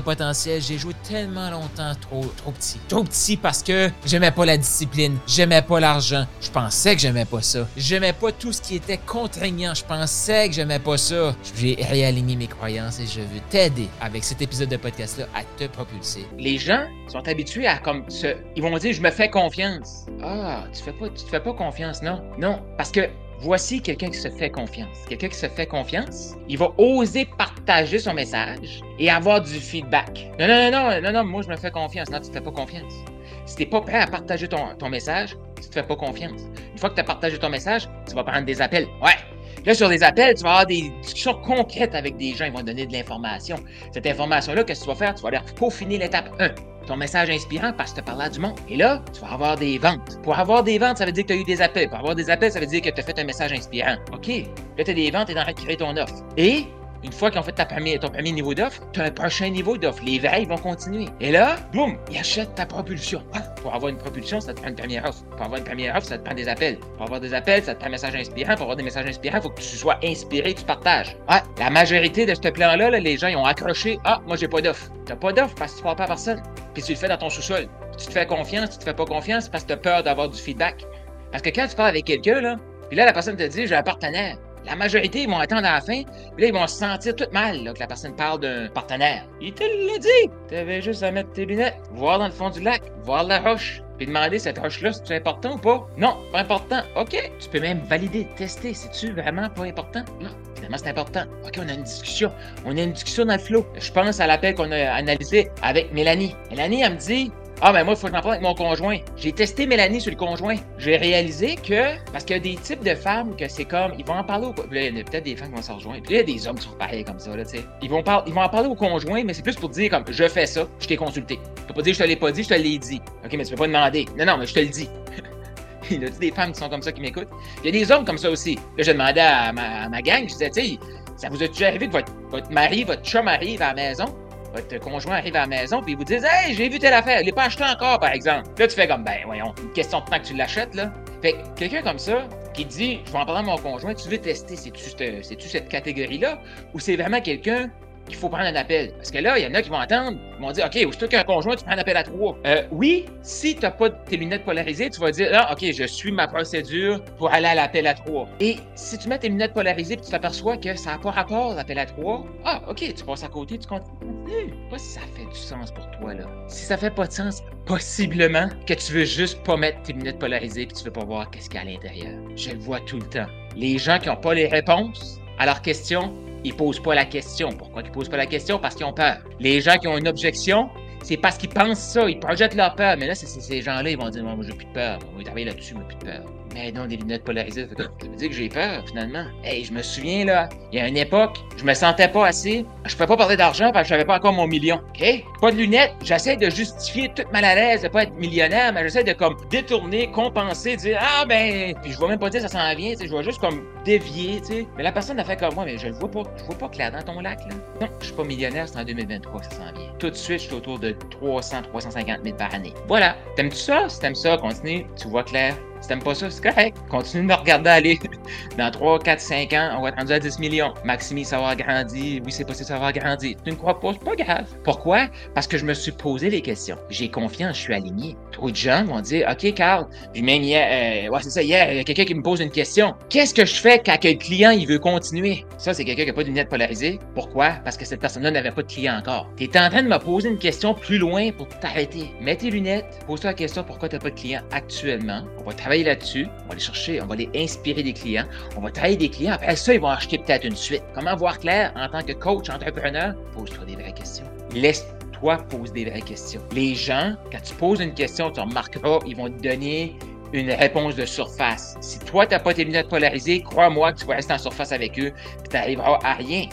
potentiel. J'ai joué tellement longtemps trop, trop petit. Trop petit parce que j'aimais pas la discipline, j'aimais pas l'argent. Je pensais que j'aimais pas ça. J'aimais pas tout ce qui était contraignant. Je pensais que j'aimais pas ça. J'ai réaligné mes croyances et je veux t'aider avec cet épisode de podcast-là à te propulser. Les gens sont habitués à comme se... Ils vont dire, je me fais confiance. Ah, tu fais pas, tu te fais pas confiance, non? Non, parce que Voici quelqu'un qui se fait confiance. Quelqu'un qui se fait confiance, il va oser partager son message et avoir du feedback. Non, non, non, non, non, non, moi je me fais confiance. Non, tu te fais pas confiance. Si tu n'es pas prêt à partager ton, ton message, tu ne te fais pas confiance. Une fois que tu as partagé ton message, tu vas prendre des appels. Ouais. Là, sur des appels, tu vas avoir des discussions concrètes avec des gens. Ils vont te donner de l'information. Cette information-là, qu'est-ce que tu vas faire? Tu vas aller peaufiner l'étape 1 ton message inspirant parce que tu parles à du monde. Et là, tu vas avoir des ventes. Pour avoir des ventes, ça veut dire que tu as eu des appels. Pour avoir des appels, ça veut dire que tu as fait un message inspirant. OK. Là, tu as des ventes et tu es en train de créer ton offre. Et une fois ont fait ton premier niveau d'offre, tu as un prochain niveau d'offre. Les ils vont continuer. Et là, boum, ils achètent ta propulsion. Ah, pour avoir une propulsion, ça te prend une première offre. Pour avoir une première offre, ça te prend des appels. Pour avoir des appels, ça te prend un message inspirant. Pour avoir des messages inspirants, il faut que tu sois inspiré, tu partages. Ah, la majorité de ce plan-là, les gens, ils ont accroché. Ah, moi, j'ai pas d'offre. T'as pas d'offre parce que tu parles pas à personne. Puis tu le fais dans ton sous-sol. Tu te fais confiance, tu te fais pas confiance parce que tu as peur d'avoir du feedback. Parce que quand tu parles avec quelqu'un, là, puis là, la personne te dit, j'ai un partenaire. La majorité, ils vont attendre à la fin, puis là, ils vont se sentir tout mal que la personne parle d'un partenaire. Il te l'a dit! T'avais juste à mettre tes lunettes, voir dans le fond du lac, voir la roche, puis demander cette roche-là, c'est important ou pas? Non, pas important. OK. Tu peux même valider, tester. C'est-tu vraiment pas important? Non, finalement, c'est important. OK, on a une discussion. On a une discussion dans le flow. Je pense à l'appel qu'on a analysé avec Mélanie. Mélanie, elle me dit ah, ben moi, il faut que j'en parle avec mon conjoint. J'ai testé Mélanie sur le conjoint. J'ai réalisé que, parce qu'il y a des types de femmes que c'est comme, ils vont en parler au. Là, il y a peut-être des femmes qui vont s'en rejoindre. Puis là, il y a des hommes qui sont pareils comme ça, là, tu sais. Ils vont, ils vont en parler au conjoint, mais c'est plus pour dire, comme, je fais ça, je t'ai consulté. Tu peux pas dire, je te l'ai pas dit, je te l'ai dit. OK, mais tu peux pas demander. Non, non, mais je te le dis. il y a des femmes qui sont comme ça qui m'écoutent. Il y a des hommes comme ça aussi. Là, je demandais à ma, gang, je disais, tu sais, ça vous a déjà arrivé que votre, votre mari, votre chum arrive à la maison? Votre conjoint arrive à la maison, puis vous disent Hey, j'ai vu telle affaire, il n'est pas acheté encore, par exemple. Là, tu fais comme Ben, voyons, une question de temps que tu l'achètes, là. Fait que quelqu'un comme ça, qui dit Je vais en parler à mon conjoint, tu veux tester, c'est-tu cette catégorie-là, ou c'est vraiment quelqu'un qu'il faut prendre un appel. Parce que là, il y en a qui vont attendre, ils vont dire OK, aussitôt qu'un conjoint, tu prends un appel à trois. Euh, oui, si tu n'as pas tes lunettes polarisées, tu vas dire Ah, OK, je suis ma procédure pour aller à l'appel à trois. Et si tu mets tes lunettes polarisées et tu t'aperçois que ça n'a pas rapport l'appel à trois, ah, OK, tu passes à côté, tu continues. Pas si ça fait du sens pour toi, là. Si ça fait pas de sens, possiblement que tu veux juste pas mettre tes lunettes polarisées et tu veux pas voir qu'est-ce qu'il y a à l'intérieur. Je le vois tout le temps. Les gens qui n'ont pas les réponses à leurs questions ils posent pas la question. Pourquoi ils posent pas la question? Parce qu'ils ont peur. Les gens qui ont une objection, c'est parce qu'ils pensent ça, ils projettent leur peur. Mais là, c'est ces gens-là, ils vont dire, moi, j'ai plus de peur. On va travailler là-dessus, mais plus de peur. Mais non, des lunettes polarisées, ça veut dire que j'ai peur, finalement. Hey, je me souviens, là, il y a une époque, je me sentais pas assez. Je pouvais pas parler d'argent parce que j'avais pas encore mon million. OK? Pas de lunettes. J'essaie de justifier toute mal à l'aise de pas être millionnaire, mais j'essaie de, comme, détourner, compenser, dire, ah, ben, puis je vois même pas dire ça s'en vient, tu sais, je vois juste, comme, dévier, tu sais. Mais la personne a fait comme moi, mais je le vois pas, je vois pas clair dans ton lac, là. Non, je suis pas millionnaire, c'est en 2023 que ça s'en vient. Tout de suite, je suis autour de 300, 350 000 par année. Voilà. T'aimes-tu ça? Si t'aimes ça, continue. Tu vois clair. Si t'aimes pas ça, c'est correct. Continue de me regarder aller. Dans 3, 4, 5 ans, on va être rendu à 10 millions. Maximi, ça va grandir. Oui, c'est possible, ça va grandir. Tu ne crois pas? C'est pas grave. Pourquoi? Parce que je me suis posé les questions. J'ai confiance, je suis aligné. Trop de gens vont dire, OK, Carl. Puis même hier, euh, ouais, c'est ça, hier, il y a quelqu'un qui me pose une question. Qu'est-ce que je fais quand le client, il veut continuer? Ça, c'est quelqu'un qui n'a pas de lunettes polarisées. Pourquoi? Parce que cette personne-là n'avait pas de client encore. Tu es en train de me poser une question plus loin pour t'arrêter. Mets tes lunettes, pose-toi la question pourquoi tu n'as pas de client actuellement? On va travailler là-dessus. On va aller chercher, on va aller inspirer des clients. On va travailler des clients. Après ça, ils vont acheter peut-être une suite. Comment voir clair en tant que coach, entrepreneur? Pose-toi des vraies questions. Laisse-toi poser des vraies questions. Les gens, quand tu poses une question, tu remarqueras, ils vont te donner une réponse de surface. Si toi, tu n'as pas tes lunettes polarisées, crois-moi que tu vas rester en surface avec eux, puis tu n'arriveras à rien.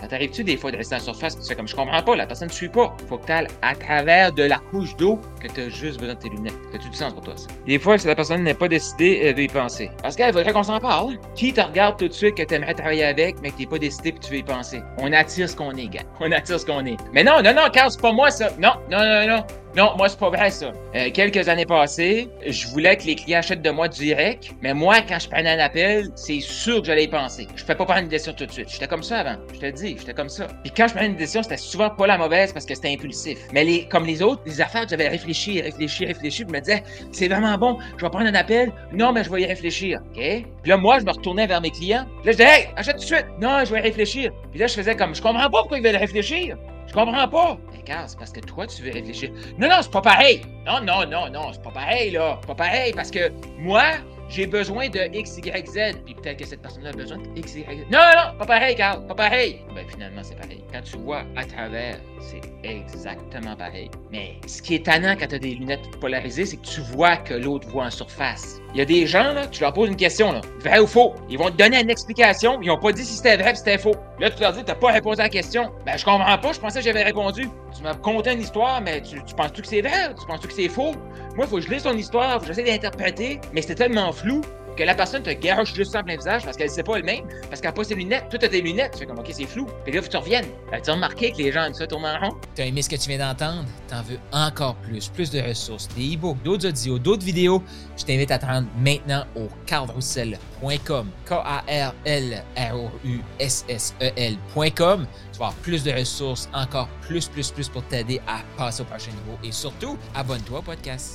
Ça t'arrive-tu des fois de rester en surface tu fais comme je comprends pas, la personne ne suit pas. Faut que tu ailles à travers de la couche d'eau que tu as juste besoin de tes lunettes. Fais-tu du sens pour toi, ça? Des fois, si la personne n'est pas décidée euh, de y penser. Parce qu'elle faudrait qu'on s'en parle. Qui te regarde tout de suite que tu aimerais travailler avec, mais que t'es pas décidé et tu veux y penser? On attire ce qu'on est, gars. On attire ce qu'on est. Mais non, non, non, Carl, c'est pas moi, ça. Non, non, non, non. Non, moi, c'est pas vrai, ça. Euh, quelques années passées, je voulais que les clients achètent de moi direct, mais moi, quand je prenais un appel, c'est sûr que j'allais y penser. Je pouvais pas prendre une décision tout de suite. J'étais comme ça avant. Je te dis, j'étais comme ça. Puis quand je prenais une décision, c'était souvent pas la mauvaise parce que c'était impulsif. Mais les, comme les autres, les affaires, j'avais réfléchi, réfléchi, réfléchi, puis je me disais, c'est vraiment bon, je vais prendre un appel. Non, mais je vais y réfléchir. OK? Puis là, moi, je me retournais vers mes clients. Puis là, je disais, hey, achète tout de suite. Non, je vais y réfléchir. Puis là, je faisais comme, je comprends pas pourquoi ils veulent réfléchir. Je comprends pas. Carl, c'est parce que toi, tu veux réfléchir. Non, non, c'est pas pareil. Non, non, non, non, c'est pas pareil, là. C'est pas pareil parce que moi, j'ai besoin de X, Y, Z. Puis peut-être que cette personne-là a besoin de X, Y, Z. Non, non, pas pareil, Carl. Pas pareil. Ben, finalement, c'est pareil. Quand tu vois à travers, c'est exactement pareil. Mais ce qui est tannant quand tu as des lunettes polarisées, c'est que tu vois que l'autre voit en surface. Il y a des gens, là, tu leur poses une question, là, vrai ou faux? Ils vont te donner une explication. Ils n'ont pas dit si c'était vrai ou si c'était faux. Là, tu leur dis, t'as pas répondu à la question. Ben, je comprends pas. Je pensais que j'avais répondu. Tu m'as conté une histoire, mais tu, tu penses-tu que c'est vrai? Tu penses-tu que c'est faux? Moi, il faut que je lise ton histoire, faut que j'essaie d'interpréter, mais c'était tellement flou que la personne te garoche juste en plein visage parce qu'elle sait pas elle-même, parce qu'elle n'a pas ses lunettes. Toi, t'as tes lunettes. Tu fais comme, OK, c'est flou. Puis là, faut que tu reviennes. As-tu remarqué que les gens aiment ça tourner en rond? T'as aimé ce que tu viens d'entendre? T'en veux encore plus, plus de ressources, des e-books, d'autres audios, d'autres vidéos? Je t'invite à te rendre maintenant au carlroussel.com, K-A-R-L-R-O-U-S-S-E-L.com. Tu vas avoir plus de ressources, encore plus, plus, plus pour t'aider à passer au prochain niveau. Et surtout, abonne-toi au podcast.